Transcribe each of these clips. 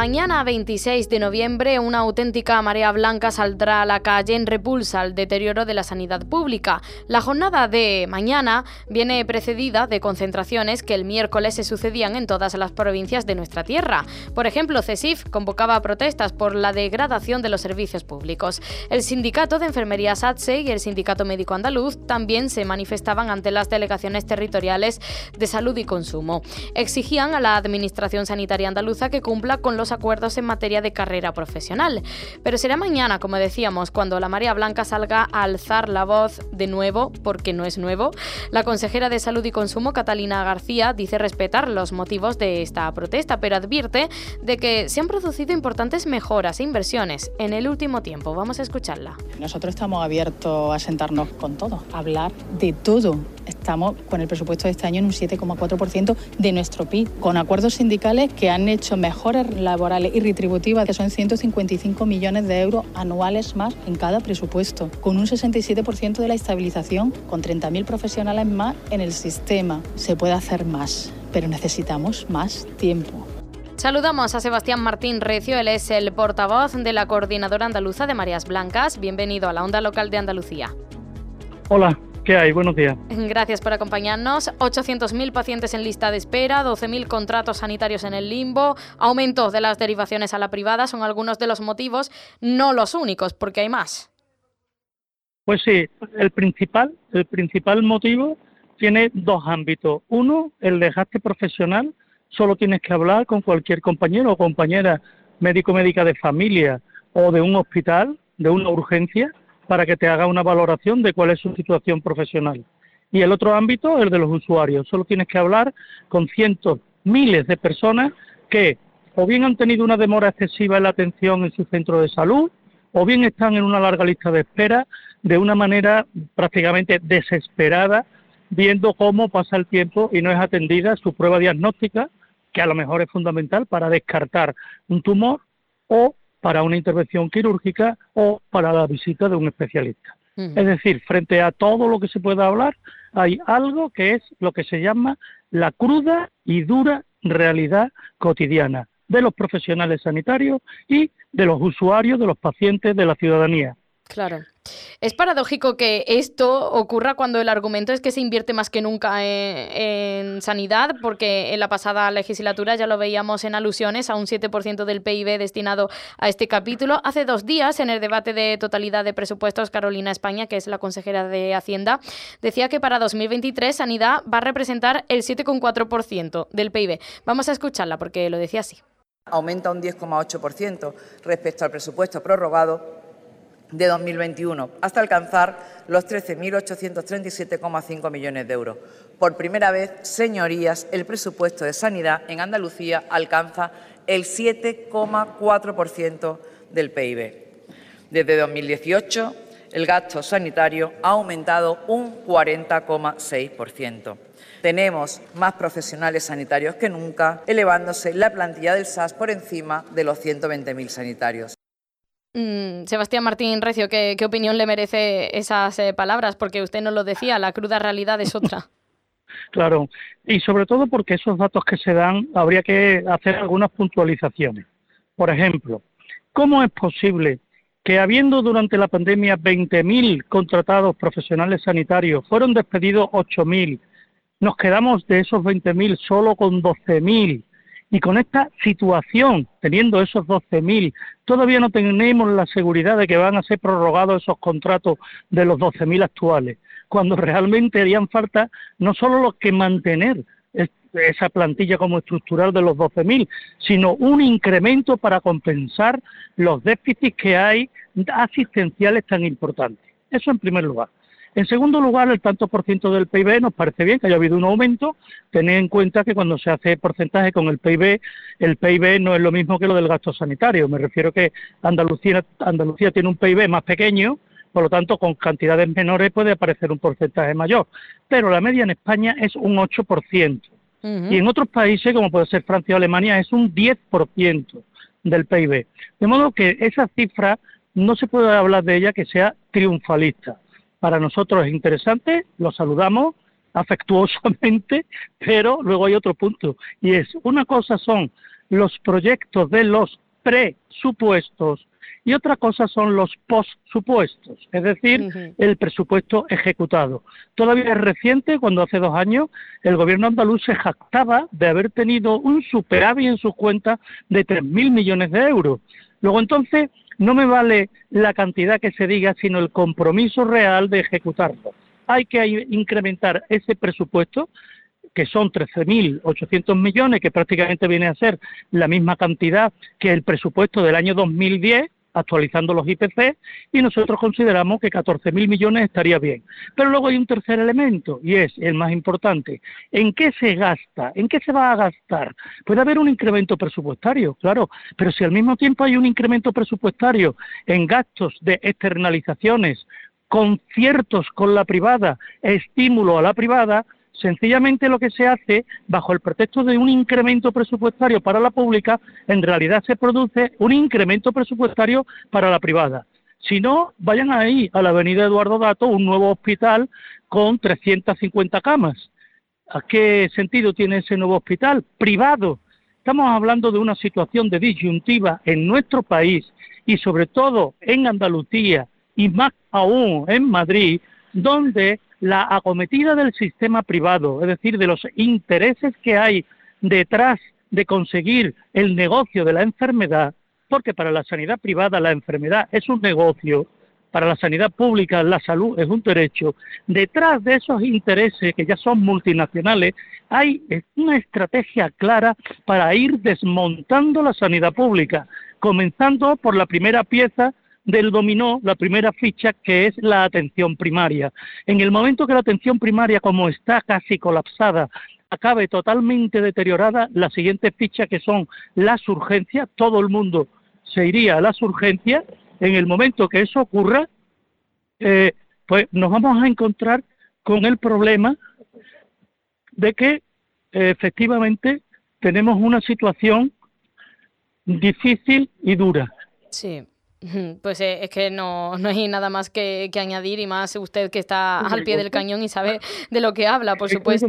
Mañana 26 de noviembre una auténtica marea blanca saldrá a la calle en repulsa al deterioro de la sanidad pública. La jornada de mañana viene precedida de concentraciones que el miércoles se sucedían en todas las provincias de nuestra tierra. Por ejemplo, CESIF convocaba protestas por la degradación de los servicios públicos. El sindicato de enfermería SATSE y el sindicato médico andaluz también se manifestaban ante las delegaciones territoriales de salud y consumo. Exigían a la administración sanitaria andaluza que cumpla con los acuerdos en materia de carrera profesional. Pero será mañana, como decíamos, cuando la María Blanca salga a alzar la voz de nuevo, porque no es nuevo. La consejera de Salud y Consumo, Catalina García, dice respetar los motivos de esta protesta, pero advierte de que se han producido importantes mejoras e inversiones en el último tiempo. Vamos a escucharla. Nosotros estamos abiertos a sentarnos con todo, a hablar de todo. Estamos con el presupuesto de este año en un 7,4% de nuestro PIB, con acuerdos sindicales que han hecho mejores laborales y retributivas, que son 155 millones de euros anuales más en cada presupuesto, con un 67% de la estabilización, con 30.000 profesionales más en el sistema. Se puede hacer más, pero necesitamos más tiempo. Saludamos a Sebastián Martín Recio, él es el portavoz de la Coordinadora Andaluza de Marías Blancas. Bienvenido a la Onda Local de Andalucía. Hola, ¿Qué hay? Buenos días. Gracias por acompañarnos. 800.000 pacientes en lista de espera, 12.000 contratos sanitarios en el limbo, aumento de las derivaciones a la privada son algunos de los motivos, no los únicos, porque hay más. Pues sí, el principal, el principal motivo tiene dos ámbitos. Uno, el desgaste profesional. Solo tienes que hablar con cualquier compañero o compañera médico médica de familia o de un hospital, de una urgencia, para que te haga una valoración de cuál es su situación profesional. Y el otro ámbito, el de los usuarios. Solo tienes que hablar con cientos, miles de personas que o bien han tenido una demora excesiva en la atención en su centro de salud, o bien están en una larga lista de espera de una manera prácticamente desesperada, viendo cómo pasa el tiempo y no es atendida su prueba diagnóstica, que a lo mejor es fundamental para descartar un tumor o para una intervención quirúrgica o para la visita de un especialista. Es decir, frente a todo lo que se pueda hablar, hay algo que es lo que se llama la cruda y dura realidad cotidiana de los profesionales sanitarios y de los usuarios, de los pacientes, de la ciudadanía. Claro. Es paradójico que esto ocurra cuando el argumento es que se invierte más que nunca en, sanidad, porque en la pasada legislatura ya lo veíamos en alusiones a un 7% del PIB destinado a este capítulo. Hace dos días, en el debate de totalidad de presupuestos, Carolina España, que es la consejera de Hacienda, decía que para 2023 sanidad va a representar el 7,4% del PIB. Vamos a escucharla porque lo decía así. Aumenta un 10,8% respecto al presupuesto prorrogado de 2021, hasta alcanzar los 13.837,5 millones de euros. Por primera vez, señorías, el presupuesto de sanidad en Andalucía alcanza el 7,4% del PIB. Desde 2018, el gasto sanitario ha aumentado un 40,6%. Tenemos más profesionales sanitarios que nunca, elevándose la plantilla del SAS por encima de los 120.000 sanitarios. Mm, Sebastián Martín Recio, ¿qué, opinión le merece esas eh, palabras? Porque usted nos lo decía, la cruda realidad es otra. Claro, y sobre todo porque esos datos que se dan habría que hacer algunas puntualizaciones. Por ejemplo, ¿cómo es posible que habiendo durante la pandemia 20.000 contratados profesionales sanitarios, fueron despedidos 8.000, nos quedamos de esos 20.000 solo con 12.000 y con esta situación, teniendo esos 12.000, todavía no tenemos la seguridad de que van a ser prorrogados esos contratos de los 12.000 actuales, cuando realmente harían falta no solo los que mantener esa plantilla como estructural de los 12.000, sino un incremento para compensar los déficits que hay asistenciales tan importantes. Eso en primer lugar. En segundo lugar, el tanto por ciento del PIB nos parece bien que haya habido un aumento. Tened en cuenta que cuando se hace porcentaje con el PIB, el PIB no es lo mismo que lo del gasto sanitario. Me refiero que Andalucía, Andalucía tiene un PIB más pequeño, por lo tanto, con cantidades menores puede aparecer un porcentaje mayor. Pero la media en España es un 8%. Y en otros países, como puede ser Francia o Alemania, es un 10% del PIB. De modo que esa cifra no se puede hablar de ella que sea triunfalista. Para nosotros es interesante, lo saludamos afectuosamente, pero luego hay otro punto, y es, una cosa son los proyectos de los presupuestos y otra cosa son los postsupuestos, es decir, el presupuesto ejecutado. Todavía es reciente, cuando hace dos años el gobierno andaluz se jactaba de haber tenido un superávit en sus cuentas de 3.000 millones de euros. Luego entonces no me vale la cantidad que se diga, sino el compromiso real de ejecutarlo. Hay que incrementar ese presupuesto que son 13.800 millones, que prácticamente viene a ser la misma cantidad que el presupuesto del año 2010, actualizando los IPC, y nosotros consideramos que 14.000 millones estaría bien. Pero luego hay un tercer elemento, y es el más importante. ¿En qué se gasta? ¿En qué se va a gastar? Puede haber un incremento presupuestario, claro, pero si al mismo tiempo hay un incremento presupuestario en gastos de externalizaciones, conciertos con la privada, estímulo a la privada, Sencillamente lo que se hace, bajo el pretexto de un incremento presupuestario para la pública, en realidad se produce un incremento presupuestario para la privada. Si no, vayan ahí a la avenida Eduardo Dato, un nuevo hospital con 350 camas. ¿A qué sentido tiene ese nuevo hospital? Privado. Estamos hablando de una situación de disyuntiva en nuestro país y sobre todo en Andalucía y más aún en Madrid, donde la acometida del sistema privado, es decir, de los intereses que hay detrás de conseguir el negocio de la enfermedad, porque para la sanidad privada la enfermedad es un negocio, para la sanidad pública la salud es un derecho, detrás de esos intereses que ya son multinacionales hay una estrategia clara para ir desmontando la sanidad pública, comenzando por la primera pieza del dominó la primera ficha que es la atención primaria. En el momento que la atención primaria, como está casi colapsada, acabe totalmente deteriorada, la siguiente ficha que son las urgencias, todo el mundo se iría a las urgencias, en el momento que eso ocurra, eh, pues nos vamos a encontrar con el problema de que efectivamente tenemos una situación difícil y dura. Sí. Pues eh, es que no, no hay nada más que, que, añadir y más usted que está al pie del cañón y sabe de lo que habla, por supuesto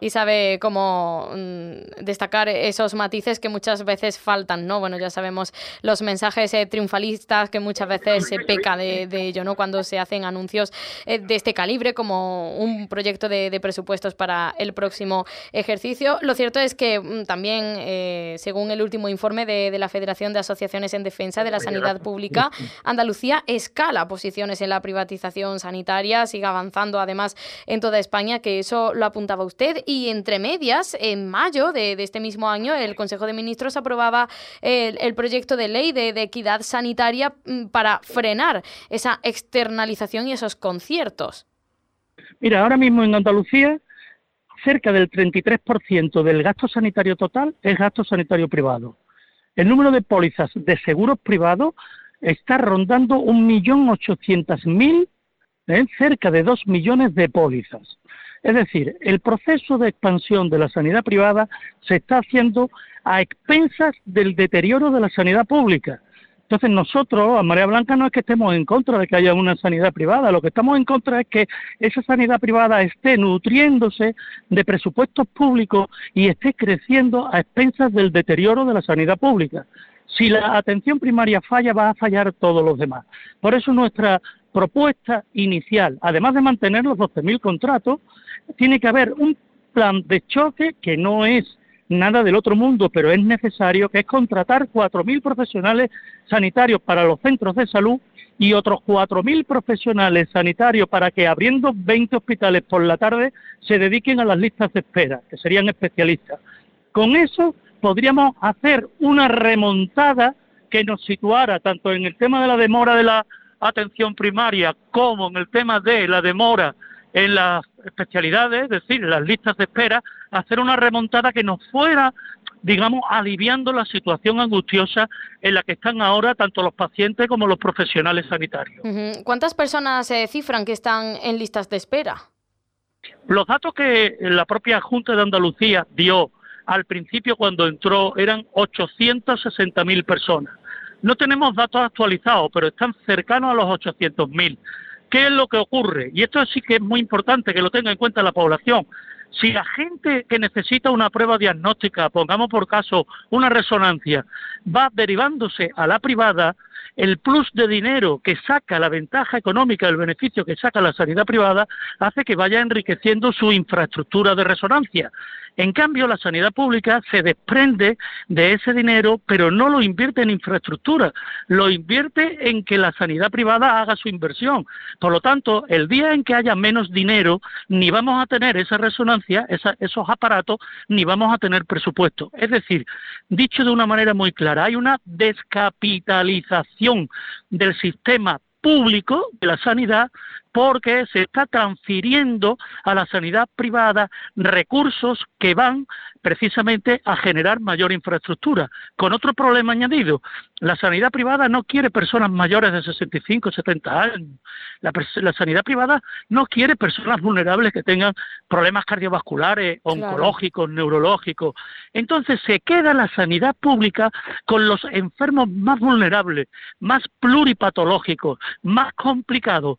y sabe cómo mm, destacar esos matices que muchas veces faltan, ¿no? Bueno, ya sabemos los mensajes eh, triunfalistas que muchas veces se peca de, ello, ¿no? Cuando se hacen anuncios eh, de este calibre como un proyecto de, presupuestos para el próximo ejercicio. Lo cierto es que mm, también, eh, según el último informe de, de la Federación de Asociaciones en Defensa de la Sanidad Pública, Andalucía escala posiciones en la privatización sanitaria, sigue avanzando además en toda España, que eso lo apuntaba usted y entre medias, en mayo de, este mismo año, el Consejo de Ministros aprobaba el, proyecto de ley de, equidad sanitaria mm, para frenar esa externalización y esos conciertos. Mira, ahora mismo en Andalucía cerca del 33% del gasto sanitario total es gasto sanitario privado. El número de pólizas de seguros privados está rondando 1.800.000, ¿eh? cerca de 2 millones de pólizas. Es decir, el proceso de expansión de la sanidad privada se está haciendo a expensas del deterioro de la sanidad pública. Entonces nosotros, a María Blanca, no es que estemos en contra de que haya una sanidad privada, lo que estamos en contra es que esa sanidad privada esté nutriéndose de presupuestos públicos y esté creciendo a expensas del deterioro de la sanidad pública. Si la atención primaria falla, va a fallar todos los demás. Por eso nuestra propuesta inicial, además de mantener los 12.000 contratos, tiene que haber un plan de choque que no es nada del otro mundo, pero es necesario, que es contratar 4.000 profesionales sanitarios para los centros de salud y otros 4.000 profesionales sanitarios para que abriendo 20 hospitales por la tarde se dediquen a las listas de espera, que serían especialistas. Con eso podríamos hacer una remontada que nos situara tanto en el tema de la demora de la atención primaria como en el tema de la demora en las especialidades, es decir, las listas de espera, hacer una remontada que nos fuera digamos, aliviando la situación angustiosa en la que están ahora tanto los pacientes como los profesionales sanitarios. ¿Cuántas personas se cifran que están en listas de espera? Los datos que la propia Junta de Andalucía dio al principio cuando entró eran 860.000 personas. No tenemos datos actualizados, pero están cercanos a los 800.000. ¿Qué es lo que ocurre? Y esto sí que es muy importante que lo tenga en cuenta la población. Si la gente que necesita una prueba diagnóstica, pongamos por caso una resonancia, va derivándose a la privada, el plus de dinero que saca, la ventaja económica, el beneficio que saca la sanidad privada, hace que vaya enriqueciendo su infraestructura de resonancia. En cambio, la sanidad pública se desprende de ese dinero, pero no lo invierte en infraestructura, lo invierte en que la sanidad privada haga su inversión. Por lo tanto, el día en que haya menos dinero, ni vamos a tener esa resonancia, esos aparatos, ni vamos a tener presupuesto. Es decir, dicho de una manera muy clara, hay una descapitalización del sistema público de la sanidad porque se está transfiriendo a la sanidad privada recursos que van precisamente a generar mayor infraestructura. Con otro problema añadido, la sanidad privada no quiere personas mayores de 65, 70 años. La, sanidad privada no quiere personas vulnerables que tengan problemas cardiovasculares, oncológicos, neurológicos. Entonces se queda la sanidad pública con los enfermos más vulnerables, más pluripatológicos, más complicados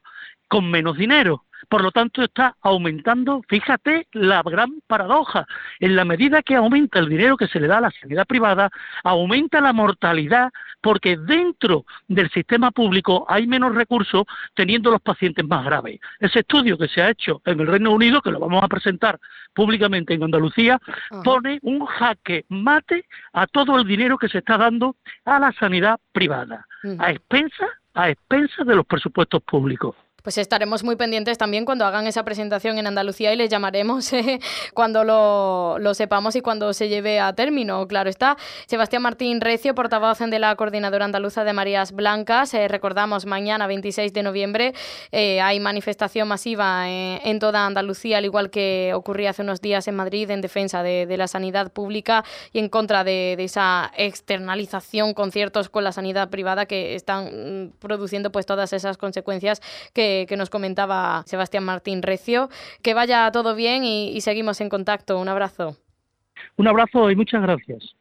con menos dinero. Por lo tanto, está aumentando, fíjate la gran paradoja, en la medida que aumenta el dinero que se le da a la sanidad privada, aumenta la mortalidad porque dentro del sistema público hay menos recursos teniendo los pacientes más graves. Ese estudio que se ha hecho en el Reino Unido, que lo vamos a presentar públicamente en Andalucía, pone un jaque mate a todo el dinero que se está dando a la sanidad privada, a expensas a expensas de los presupuestos públicos. Pues estaremos muy pendientes también cuando hagan esa presentación en Andalucía y les llamaremos eh, cuando lo, sepamos y cuando se lleve a término. Claro está. Sebastián Martín Recio, portavoz de la Coordinadora Andaluza de Marías Blancas. Eh, recordamos, mañana 26 de noviembre eh, hay manifestación masiva en toda Andalucía, al igual que ocurría hace unos días en Madrid, en defensa de, la sanidad pública y en contra de, esa externalización con ciertos con la sanidad privada que están mm, produciendo pues todas esas consecuencias que que, nos comentaba Sebastián Martín Recio. Que vaya todo bien y seguimos en contacto. Un abrazo. Un abrazo y muchas gracias.